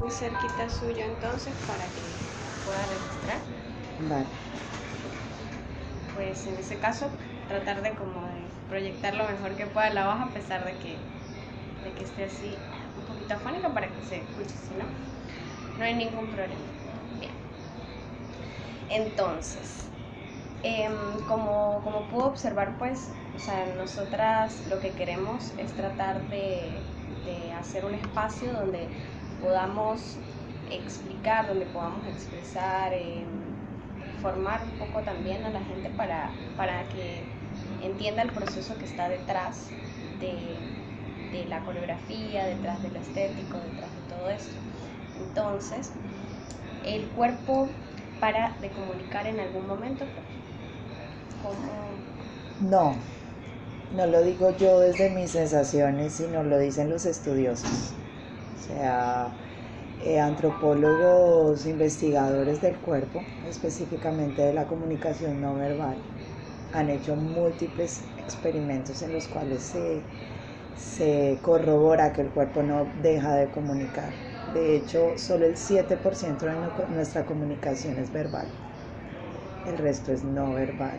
muy cerquita suyo entonces para que pueda registrar. Vale. Pues en ese caso tratar de como de proyectar lo mejor que pueda la hoja a pesar de que, de que esté así un poquito afónica para que se escuche, si no, no hay ningún problema. Bien. Entonces, em, como, como pudo observar, pues, o sea, nosotras lo que queremos es tratar de, de hacer un espacio donde podamos explicar, donde podamos expresar, eh, formar un poco también a la gente para, para que entienda el proceso que está detrás de, la coreografía, detrás de lo estético, detrás de todo esto. Entonces, el cuerpo para de comunicar en algún momento, ¿cómo? No, no lo digo yo desde mis sensaciones, sino lo dicen los estudiosos. O sea, eh, antropólogos, investigadores del cuerpo, específicamente de la comunicación no verbal, han hecho múltiples experimentos en los cuales se, se corrobora que el cuerpo no deja de comunicar. De hecho, solo el 7% de nuestra comunicación es verbal. El resto es no verbal.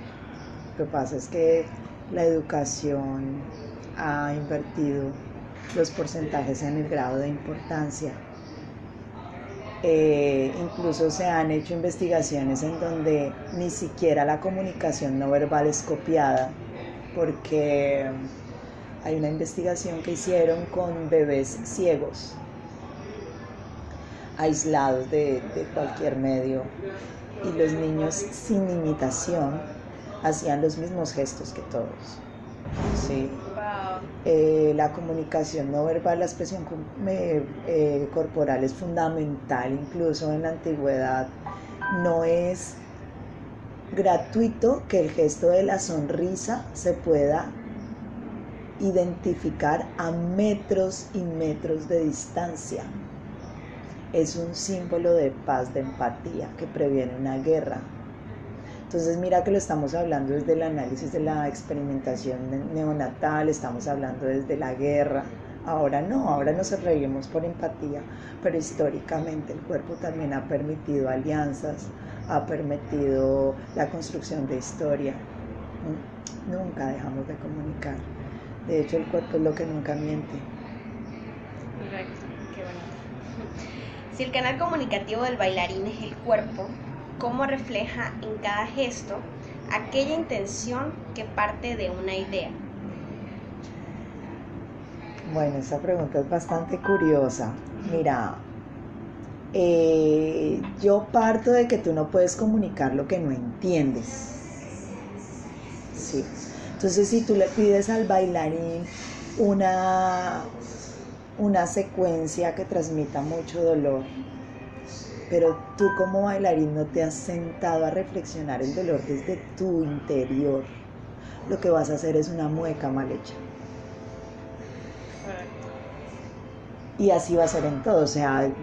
Lo que pasa es que la educación ha invertido los porcentajes en el grado de importancia eh, incluso se han hecho investigaciones en donde ni siquiera la comunicación no verbal es copiada, porque hay una investigación que hicieron con bebés ciegos, aislados de, de cualquier medio, y los niños sin imitación hacían los mismos gestos que todos. Sí. Eh, la comunicación no verbal, la expresión eh, corporal es fundamental, incluso en la antigüedad. No es gratuito que el gesto de la sonrisa se pueda identificar a metros y metros de distancia. Es un símbolo de paz, de empatía, que previene una guerra, entonces mira que lo estamos hablando desde el análisis de la experimentación neonatal, estamos hablando desde la guerra. Ahora no, ahora nos reímos por empatía, pero históricamente el cuerpo también ha permitido alianzas, ha permitido la construcción de historia. Nunca dejamos de comunicar. De hecho, el cuerpo es lo que nunca miente. Correcto, qué bonito. Si el canal comunicativo del bailarín es el cuerpo, cómo refleja en cada gesto aquella intención que parte de una idea. Bueno, esa pregunta es bastante curiosa. Mira, eh, yo parto de que tú no puedes comunicar lo que no entiendes. Sí. Entonces, si tú le pides al bailarín una, una secuencia que transmita mucho dolor, pero tú como bailarín no te has sentado a reflexionar el dolor desde tu interior. Lo que vas a hacer es una mueca mal hecha. Y así va a ser en todo, o sea,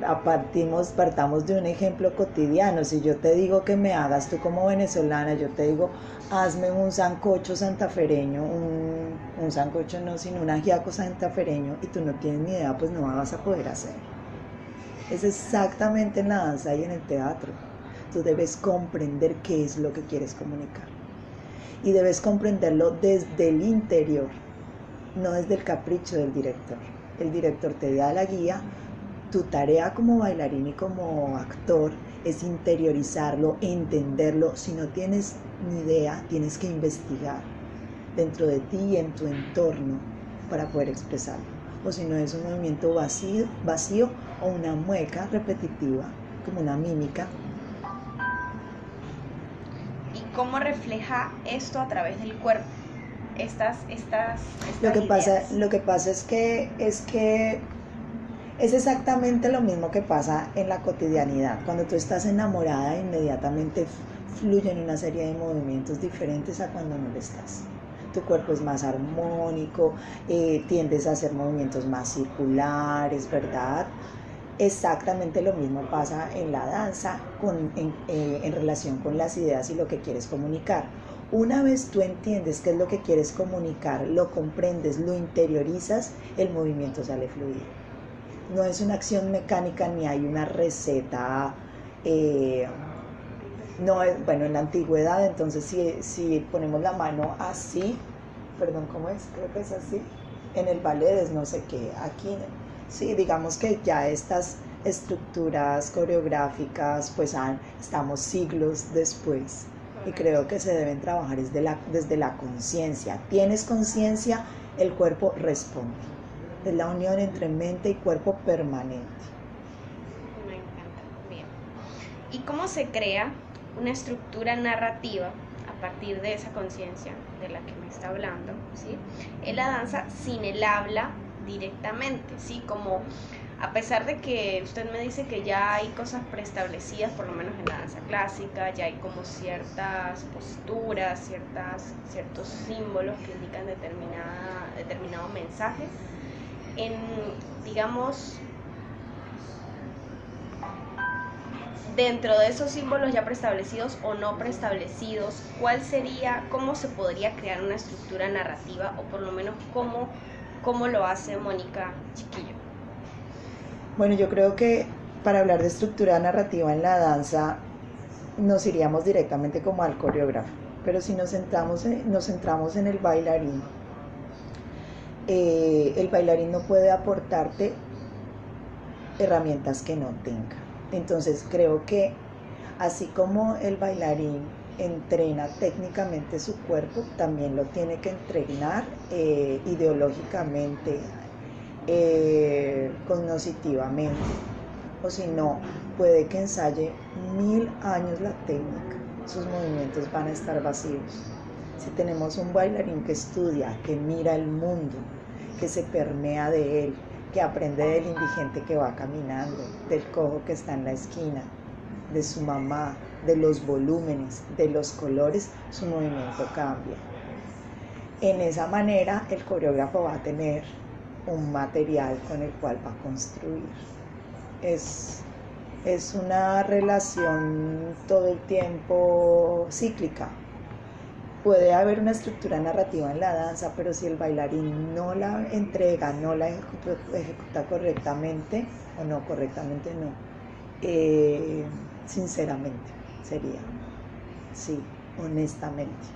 partamos de un ejemplo cotidiano. Si yo te digo que me hagas tú como venezolana, yo te digo, hazme un sancocho santafereño, un, un sancocho no, sino un ajiaco santafereño, y tú no tienes ni idea, pues no vas a poder hacer. Es exactamente en la danza en el teatro. Tú debes comprender qué es lo que quieres comunicar. Y debes comprenderlo desde el interior, no desde el capricho del director. El director te da la guía. Tu tarea como bailarín y como actor es interiorizarlo, entenderlo. Si no tienes ni idea, tienes que investigar dentro de ti y en tu entorno para poder expresarlo o si no es un movimiento vacío, vacío o una mueca repetitiva, como una mímica. ¿Y cómo refleja esto a través del cuerpo? Estas, estas, lo que pasa, lo que pasa es que es que es exactamente lo mismo que pasa en la cotidianidad. Cuando tú estás enamorada, inmediatamente fluyen una serie de movimientos diferentes a cuando no lo estás tu cuerpo es más armónico, eh, tiendes a hacer movimientos más circulares, ¿verdad? Exactamente lo mismo pasa en la danza con, en, eh, en relación con las ideas y lo que quieres comunicar. Una vez tú entiendes qué es lo que quieres comunicar, lo comprendes, lo interiorizas, el movimiento sale fluido. no es una acción mecánica ni hay una receta. eh, no es, bueno, en la antigüedad, entonces si, si ponemos la mano así, perdón, ¿cómo es? Creo que es así. En el ballet es no sé qué. Aquí, sí, digamos que ya estas estructuras coreográficas, pues han, estamos siglos después. Y creo que se deben trabajar desde la, desde la conciencia. Tienes conciencia, el cuerpo responde. Es la unión entre mente y cuerpo permanente. Me encanta. Bien. ¿Y cómo se crea una estructura narrativa a partir de esa conciencia de la que me está hablando, ¿sí? En la danza sin el habla directamente, ¿sí? Como a pesar de que usted me dice que ya hay cosas preestablecidas, por lo menos en la danza clásica, ya hay como ciertas posturas, ciertas, ciertos símbolos que indican determinada, determinado mensaje, en, digamos, dentro de esos símbolos ya preestablecidos o no preestablecidos, ¿cuál sería, cómo se podría crear una estructura narrativa o por lo menos cómo, cómo lo hace Mónica Chiquillo? Bueno, yo creo que para hablar de estructura narrativa en la danza nos iríamos directamente como al coreógrafo, pero si nos centramos en, nos centramos en el bailarín, eh, el bailarín no puede aportarte herramientas que no tenga. Entonces creo que así como el bailarín entrena técnicamente su cuerpo, también lo tiene que entrenar eh, ideológicamente, eh, cognitivamente. O si no, puede que ensaye mil años la técnica, sus movimientos van a estar vacíos. Si tenemos un bailarín que estudia, que mira el mundo, que se permea de él, que aprende del indigente que va caminando, del cojo que está en la esquina, de su mamá, de los volúmenes, de los colores, su movimiento cambia. En esa manera el coreógrafo va a tener un material con el cual va a construir. Es, es una relación todo el tiempo cíclica. Puede haber una estructura narrativa en la danza, pero si el bailarín no la entrega, no la ejecuta, correctamente, o no correctamente, no, eh, sinceramente sería, sí, honestamente.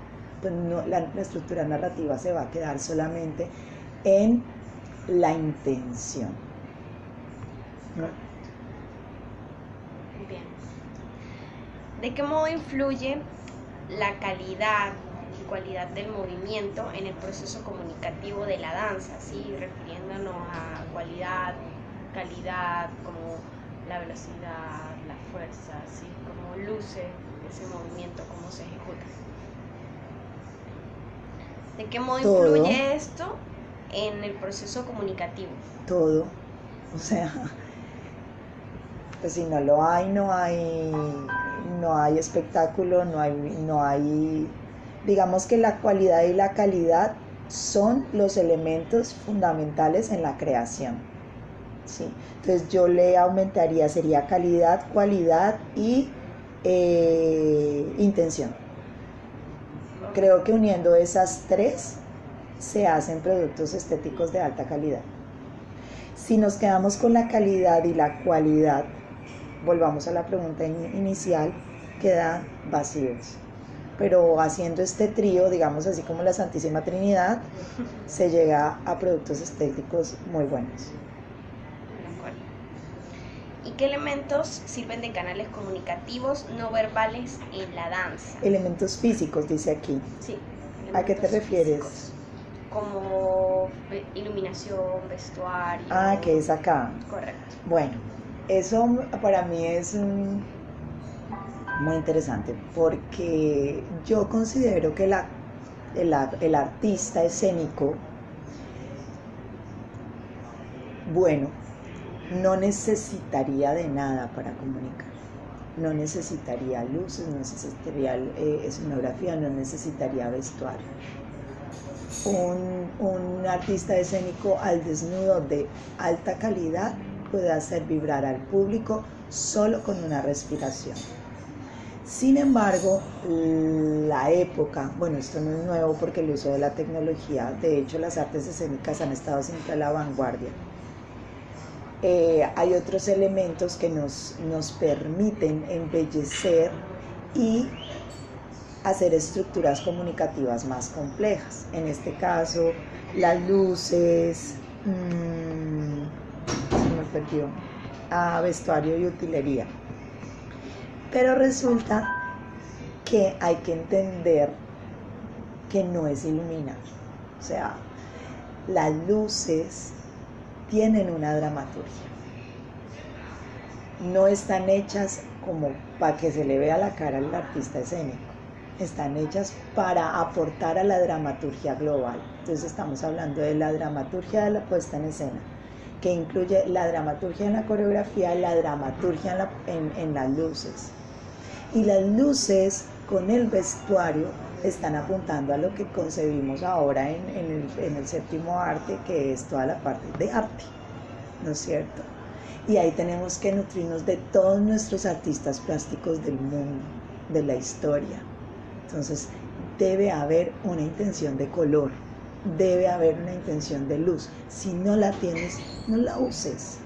Pues no, la, estructura narrativa se va a quedar solamente en la intención. Bien. ¿De qué modo influye la calidad y cualidad del movimiento en el proceso comunicativo de la danza? ¿sí? Refiriéndonos a cualidad, calidad, como la velocidad, fuerza, ¿sí? cómo luce ese movimiento, cómo se ejecuta. ¿De qué modo Todo. influye esto en el proceso comunicativo? todo. O sea, pues si no lo hay, no hay, no hay espectáculo, no hay, no hay, digamos que la cualidad y la calidad son los elementos fundamentales en la creación. ¿Sí? Entonces yo le aumentaría, sería calidad, cualidad y eh, intención. Creo que uniendo esas tres se hacen productos estéticos de alta calidad. Si nos quedamos con la calidad y la cualidad, volvamos a la pregunta in- inicial, quedan vacíos. Pero haciendo este trío, digamos así como la Santísima Trinidad, se llega a productos estéticos muy buenos. De acuerdo. ¿Y qué elementos sirven de canales comunicativos no verbales en la danza? Elementos físicos, dice aquí. Sí. ¿A qué te refieres? físicos, Como ve- iluminación, vestuario. Ah, que es acá. Correcto. Bueno, eso para mí es mm, muy interesante porque yo considero que la- el, el artista escénico, bueno, no necesitaría de nada para comunicar. No necesitaría luces, no necesitaría eh, escenografía, no necesitaría vestuario. Un, un artista escénico al desnudo de alta calidad puede hacer vibrar al público solo con una respiración. Sin embargo, la época, bueno, esto no es nuevo porque el uso de la tecnología, de hecho las artes escénicas han estado siempre a la vanguardia. Eh, hay otros elementos que nos, nos permiten embellecer y hacer estructuras comunicativas más complejas. En este caso, las luces, mmm, se me perdió, a vestuario y utilería. Pero resulta que hay que entender que no es iluminar. O sea, las luces tienen una dramaturgia. No están hechas como para que se le vea la cara al artista escénico. Están hechas para aportar a la dramaturgia global. Entonces estamos hablando de la dramaturgia de la puesta en escena, que incluye la dramaturgia en la coreografía, la dramaturgia en, las luces. Y las luces con el vestuario están apuntando a lo que concebimos ahora en, el, el, séptimo arte, que es toda la parte de arte, ¿no es cierto? Y ahí tenemos que nutrirnos de todos nuestros artistas plásticos del mundo, de la historia. Entonces, debe haber una intención de color, debe haber una intención de luz. Si no la tienes, no la uses.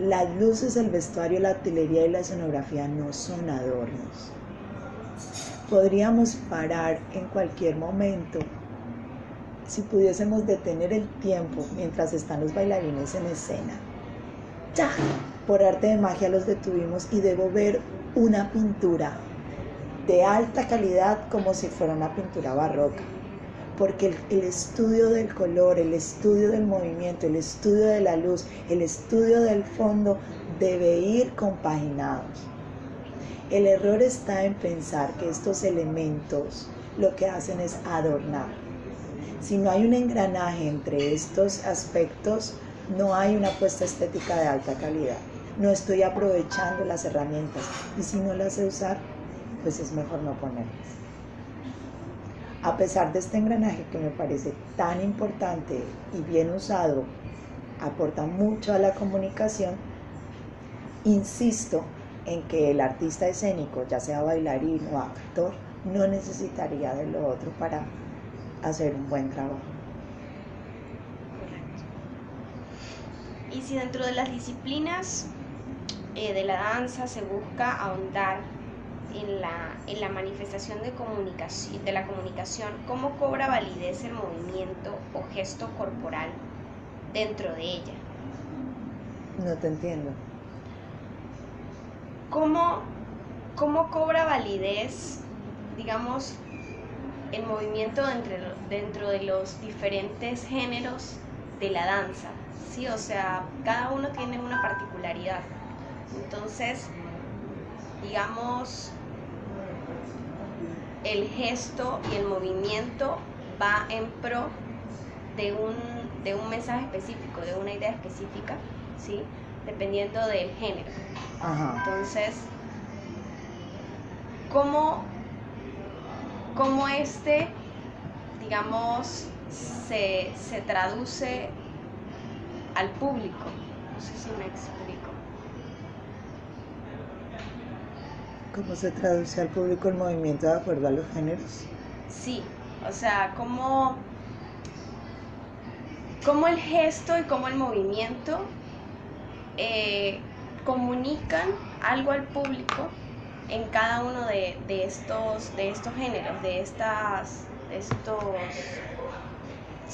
Las luces, el vestuario, la artillería y la escenografía no son adornos podríamos parar en cualquier momento si pudiésemos detener el tiempo mientras están los bailarines en escena. Ya, por arte de magia los detuvimos y debo ver una pintura de alta calidad como si fuera una pintura barroca. Porque el, estudio del color, el estudio del movimiento, el estudio de la luz, el estudio del fondo debe ir compaginados. El error está en pensar que estos elementos lo que hacen es adornar. Si no hay un engranaje entre estos aspectos, no hay una puesta estética de alta calidad. No estoy aprovechando las herramientas y si no las sé usar, pues es mejor no ponerlas. A pesar de este engranaje que me parece tan importante y bien usado, aporta mucho a la comunicación, insisto en que el artista escénico, ya sea bailarín o actor, no necesitaría de lo otro para hacer un buen trabajo. Y si dentro de las disciplinas eh, de la danza se busca ahondar en la, en la manifestación de, comunicación, de la comunicación, ¿cómo cobra validez el movimiento o gesto corporal dentro de ella? No te entiendo. ¿Cómo, cómo cobra validez, digamos, el movimiento dentro, dentro de los diferentes géneros de la danza? Sí, o sea, cada uno tiene una particularidad. Entonces, digamos, el gesto y el movimiento va en pro de un, de un mensaje específico, de una idea específica, ¿sí? dependiendo del género. Entonces, ¿cómo, cómo este, digamos, se, se traduce al público? No sé si me explico. ¿Cómo se traduce al público el movimiento de acuerdo a los géneros? Sí, o sea, cómo, cómo el gesto y cómo el movimiento eh, comunican algo al público en cada uno de, estos, de estos géneros, de estas, estos...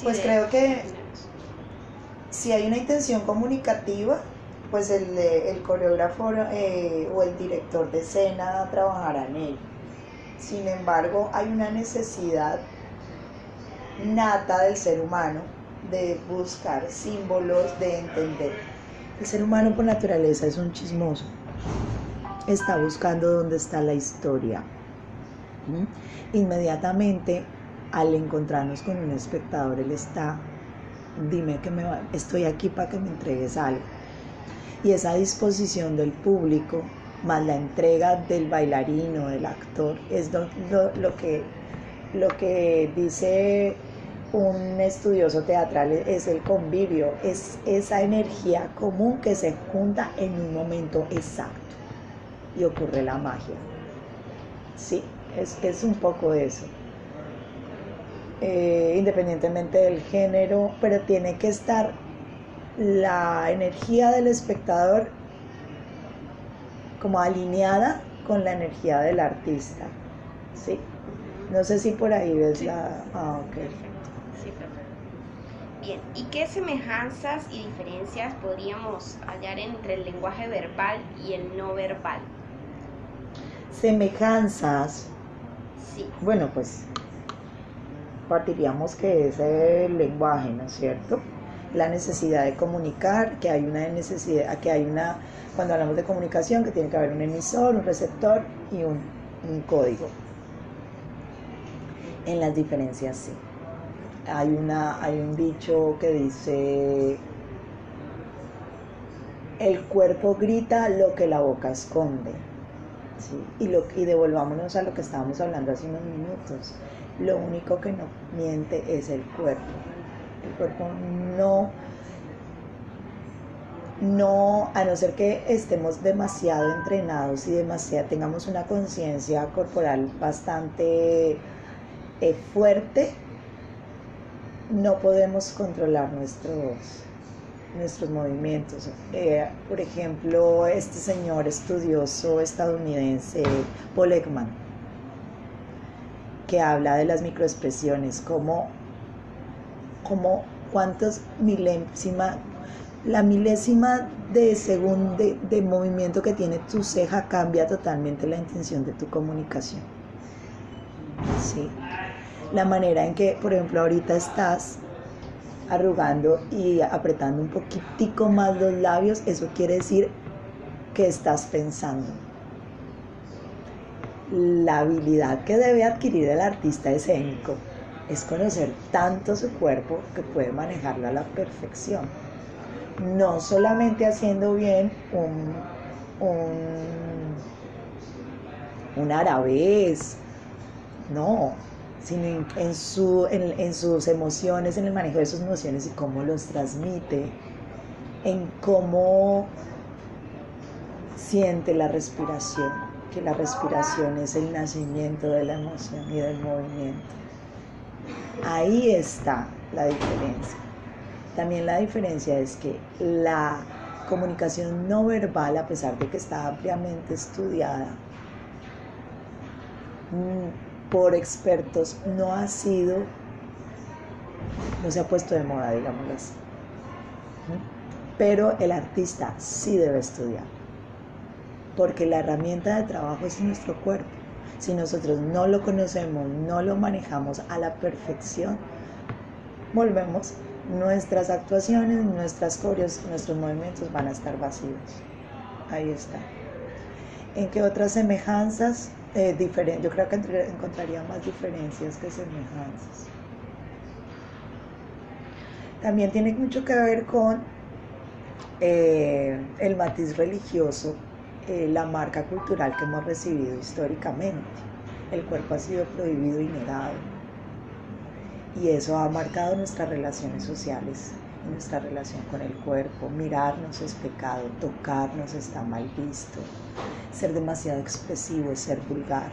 pues creo que si hay una intención comunicativa, pues el, el coreógrafo eh, o el director de escena trabajará en ello. Sin embargo, hay una necesidad nata del ser humano de buscar símbolos, de entender el ser humano por naturaleza es un chismoso. Está buscando dónde está la historia. Inmediatamente, al encontrarnos con un espectador, él está, dime que me va, estoy aquí para que me entregues algo. Y esa disposición del público, más la entrega del bailarín o del actor, es lo que, lo que dice un estudioso teatral es el convivio, es esa energía común que se junta en un momento exacto y ocurre la magia. Sí, es, un poco eso. Eh, independientemente del género, pero tiene que estar la energía del espectador como alineada con la energía del artista. ¿sí? No sé si por ahí ves la... Ah, ok. Bien, ¿y qué semejanzas y diferencias podríamos hallar entre el lenguaje verbal y el no verbal? Semejanzas. Sí. Bueno, pues partiríamos que es el lenguaje, ¿no es cierto? La necesidad de comunicar, que hay una necesidad, que hay una, cuando hablamos de comunicación, que tiene que haber un emisor, un receptor y un, un código. En las diferencias sí. Hay, una, hay un dicho que dice, el cuerpo grita lo que la boca esconde. Y, lo, y devolvámonos a lo que estábamos hablando hace unos minutos. Lo único que no miente es el cuerpo. El cuerpo no, no, a no ser que estemos demasiado entrenados y demasiado, tengamos una conciencia corporal bastante eh, fuerte, no podemos controlar nuestros, nuestros movimientos. Eh, por ejemplo, este señor estudioso estadounidense, Paul que habla de las microexpresiones, como, como cuántos milésima, la milésima de segundo de, de movimiento que tiene tu ceja cambia totalmente la intención de tu comunicación. Sí. La manera en que, por ejemplo, ahorita estás arrugando y apretando un poquitico más los labios, eso quiere decir que estás pensando. La habilidad que debe adquirir el artista escénico es conocer tanto su cuerpo que puede manejarlo a la perfección. No solamente haciendo bien un, un, un arabés, no, sino en, su, en, en, sus emociones, en el manejo de sus emociones y cómo los transmite, en cómo siente la respiración, que la respiración es el nacimiento de la emoción y del movimiento. Ahí está la diferencia. También la diferencia es que la comunicación no verbal, a pesar de que está ampliamente estudiada, por expertos no ha sido, no se ha puesto de moda, digámoslo así. Pero el artista sí debe estudiar, porque la herramienta de trabajo es nuestro cuerpo. Si nosotros no lo conocemos, no lo manejamos a la perfección, volvemos, nuestras actuaciones, nuestras coreos, nuestros movimientos van a estar vacíos. Ahí está. ¿En qué otras semejanzas? Eh, yo creo que encontraría más diferencias que semejanzas. También tiene mucho que ver con eh, el matiz religioso, eh, la marca cultural que hemos recibido históricamente. El cuerpo ha sido prohibido y negado. Y eso ha marcado nuestras relaciones sociales, nuestra relación con el cuerpo. Mirarnos es pecado, tocarnos está mal visto. Ser demasiado expresivo es ser vulgar.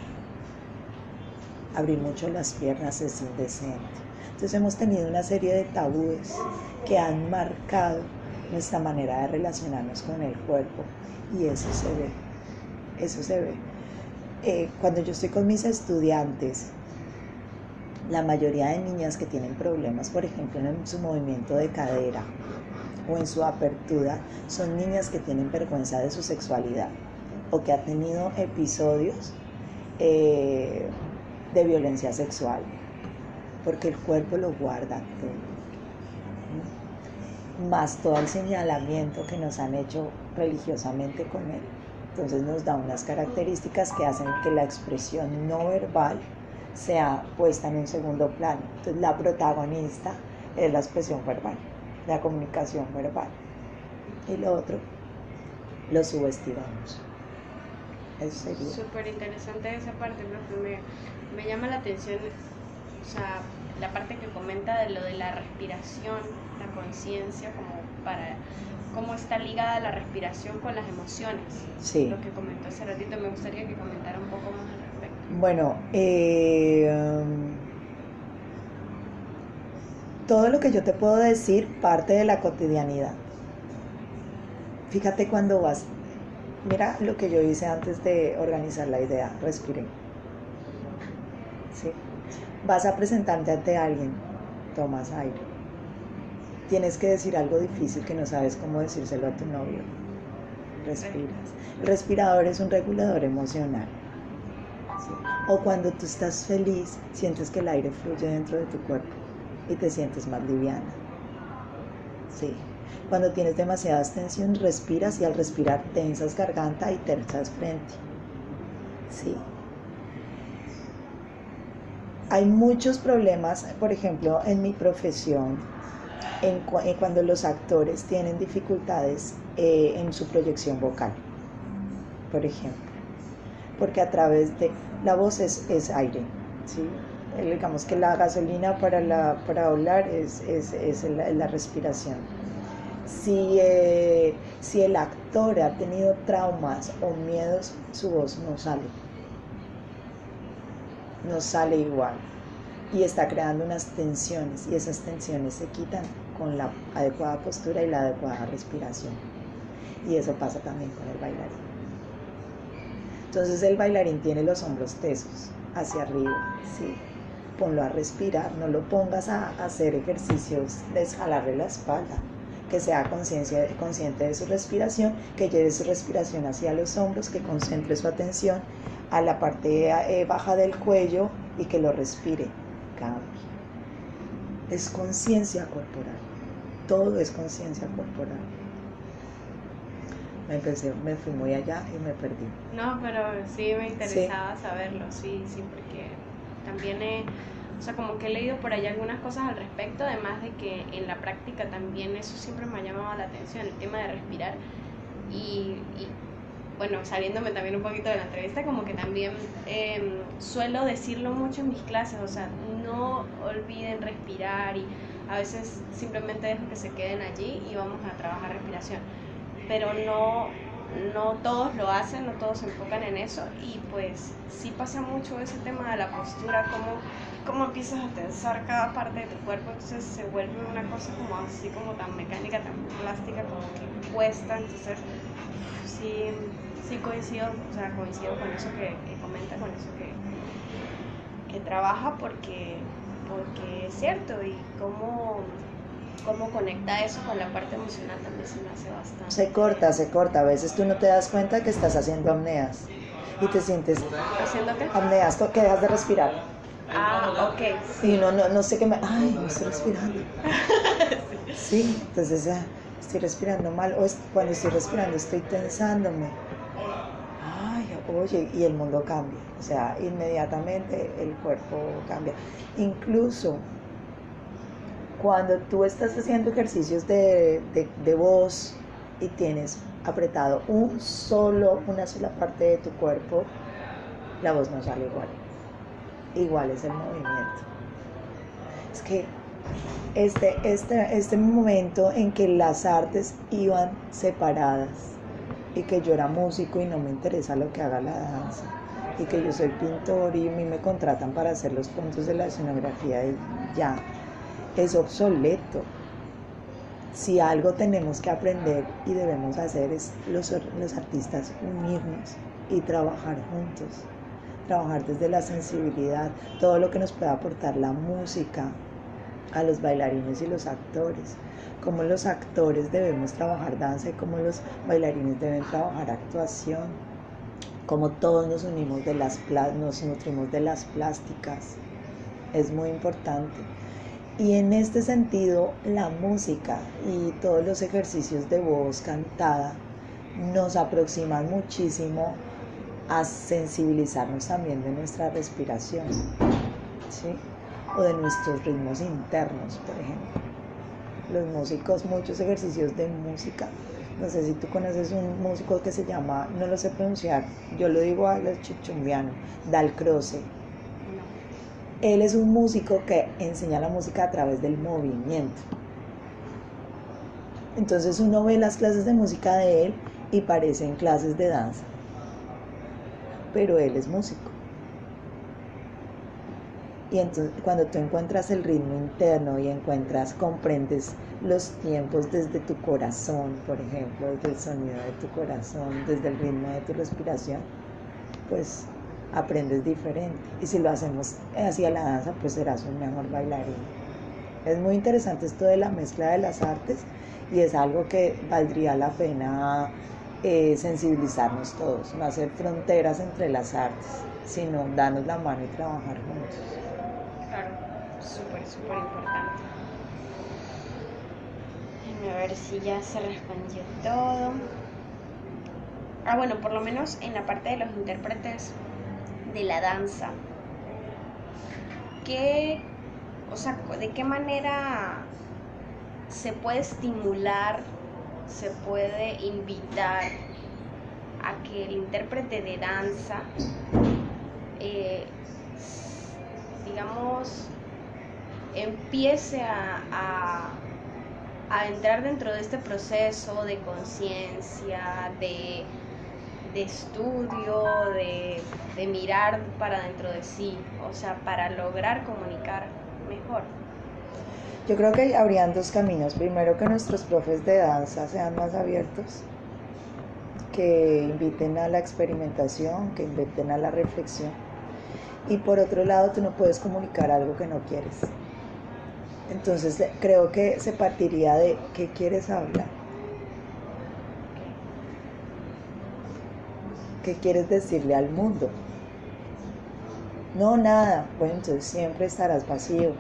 Abrir mucho las piernas es indecente. Entonces hemos tenido una serie de tabúes que han marcado nuestra manera de relacionarnos con el cuerpo y eso se ve, eso se ve. Eh, cuando yo estoy con mis estudiantes, la mayoría de niñas que tienen problemas, por ejemplo, en su movimiento de cadera o en su apertura, son niñas que tienen vergüenza de su sexualidad o que han tenido episodios eh, de violencia sexual, porque el cuerpo lo guarda todo. Más todo el señalamiento que nos han hecho religiosamente con él. Entonces nos da unas características que hacen que la expresión no verbal sea puesta en un segundo plano. Entonces la protagonista es la expresión verbal, la comunicación verbal. Y lo otro lo subestimamos. Eso sería. Súper interesante esa parte, profe. Me, me llama la atención, o sea, la parte que comenta de lo de la respiración, la conciencia, como para cómo está ligada la respiración con las emociones. Sí. Lo que comentó hace ratito, me gustaría que comentara un poco más. Bueno, eh, todo lo que yo te puedo decir parte de la cotidianidad. fíjate cuando vas, mira lo que yo hice antes de organizar la idea, respiré. ¿Sí? Vas a presentarte ante alguien, tomas aire. Tienes que decir algo difícil que no sabes cómo decírselo a tu novio. Respiras. El respirador es un regulador emocional. O cuando tú estás feliz, sientes que el aire fluye dentro de tu cuerpo y te sientes más liviana. Sí. Cuando tienes demasiada tensión, respiras y al respirar tensas garganta y tensas frente. Sí. Hay muchos problemas, por ejemplo, en mi profesión, en, cuando los actores tienen dificultades eh, en su proyección vocal, por ejemplo. Porque a través de la voz es, es aire, digamos que la gasolina para, la, para hablar es, es, es la, la, respiración. Si, eh, si el actor ha tenido traumas o miedos, su voz no sale. No sale igual. Y está creando unas tensiones y esas tensiones se quitan con la adecuada postura y la adecuada respiración. Y eso pasa también con el bailarín. Entonces el bailarín tiene los hombros tesos hacia arriba, sí, ponlo a respirar, no lo pongas a hacer ejercicios de escalarle la espalda, que sea consciente de su respiración, que lleve su respiración hacia los hombros, que concentre su atención a la parte eh, baja del cuello y que lo respire. Cambie. Es conciencia corporal. Todo es conciencia corporal. Me empecé, me fui muy allá y me perdí. No, pero sí me interesaba saberlo, sí, sí, porque también he, o sea, como que he leído por ahí algunas cosas al respecto, además de que en la práctica también eso siempre me ha llamado la atención, el tema de respirar. Y, bueno, saliéndome también un poquito de la entrevista, como que también em, suelo decirlo mucho en mis clases, o sea, no olviden respirar y a veces simplemente dejo que se queden allí y vamos a trabajar respiración. Pero no, no todos lo hacen, no todos se enfocan en eso. Y pues sí pasa mucho ese tema de la postura, como cómo empiezas a tensar cada parte de tu cuerpo, entonces se vuelve una cosa como así, como tan mecánica, tan plástica, como que cuesta, entonces sí, sí coincido, o sea, coincido con eso que, comenta, con eso que, que trabaja, porque, porque es cierto, y cómo cómo conecta eso con la parte emocional también se me hace bastante. Se corta, se corta. A veces tú no te das cuenta que estás haciendo apneas y te sientes. ¿Haciendo qué? Apneas, que dejas de respirar. Ah, ok. Sí. Y no, no, no sé qué me. Ay, no estoy respirando. sí, entonces estoy respirando mal. O cuando estoy respirando estoy tensándome. Ay, oye, y el mundo cambia. O sea, inmediatamente el cuerpo cambia. Incluso cuando tú estás haciendo ejercicios de, de, voz y tienes apretado un solo, una sola parte de tu cuerpo, la voz no sale igual. Igual es el movimiento. Es que este, este, este momento en que las artes iban separadas y que yo era músico y no me interesa lo que haga la danza y que yo soy pintor y a mí me contratan para hacer los puntos de la escenografía y ya es obsoleto. Si algo tenemos que aprender y debemos hacer es los, los artistas unirnos y trabajar juntos, trabajar desde la sensibilidad, todo lo que nos pueda aportar la música a los bailarines y los actores, cómo los actores debemos trabajar danza y cómo los bailarines deben trabajar actuación, cómo todos nos unimos de las nos nutrimos de las plásticas, es muy importante. Y en este sentido, la música y todos los ejercicios de voz cantada nos aproximan muchísimo a sensibilizarnos también de nuestra respiración, o de nuestros ritmos internos, por ejemplo. Los músicos, muchos ejercicios de música. No sé si tú conoces un músico que se llama, no lo sé pronunciar, yo lo digo a los chichumbianos, Dalcroce él es un músico que enseña la música a través del movimiento. Entonces uno ve las clases de música de él y parecen clases de danza. Pero él es músico. Y entonces cuando tú encuentras el ritmo interno y encuentras, comprendes los tiempos desde tu corazón, por ejemplo, desde el sonido de tu corazón, desde el ritmo de tu respiración, pues aprendes diferente. Y si lo hacemos hacia la danza, pues serás un mejor bailarín. Es muy interesante esto de la mezcla de las artes y es algo que valdría la pena eh, sensibilizarnos todos, no hacer fronteras entre las artes, sino darnos la mano y trabajar juntos. Claro, súper, súper importante. Déjame ver si ya se respondió todo. Ah, bueno, por lo menos en la parte de los intérpretes de la danza. ¿Qué, o sea, de qué manera se puede estimular, se puede invitar a que el intérprete de danza, eh, digamos, empiece a, a, a entrar dentro de este proceso de conciencia, de de estudio, de, de mirar para dentro de sí, o sea, para lograr comunicar mejor. Yo creo que habrían dos caminos. Primero que nuestros profes de danza sean más abiertos, que inviten a la experimentación, que inviten a la reflexión. Y por otro lado, tú no puedes comunicar algo que no quieres. Entonces creo que se partiría de qué quieres hablar. ¿Qué quieres decirle al mundo? No, nada. Bueno, entonces siempre estarás vacío.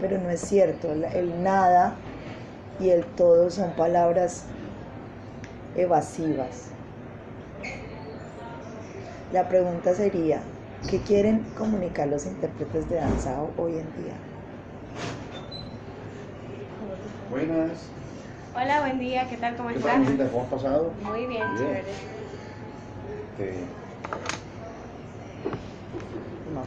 Pero no es cierto. El nada y el todo son palabras evasivas. La pregunta sería, ¿qué quieren comunicar los intérpretes de danza hoy en día? Buenas. Hola, buen día, ¿qué tal? ¿Cómo ¿Qué tal, Anita? ¿Cómo has pasado? Muy bien, Bien. Este, No,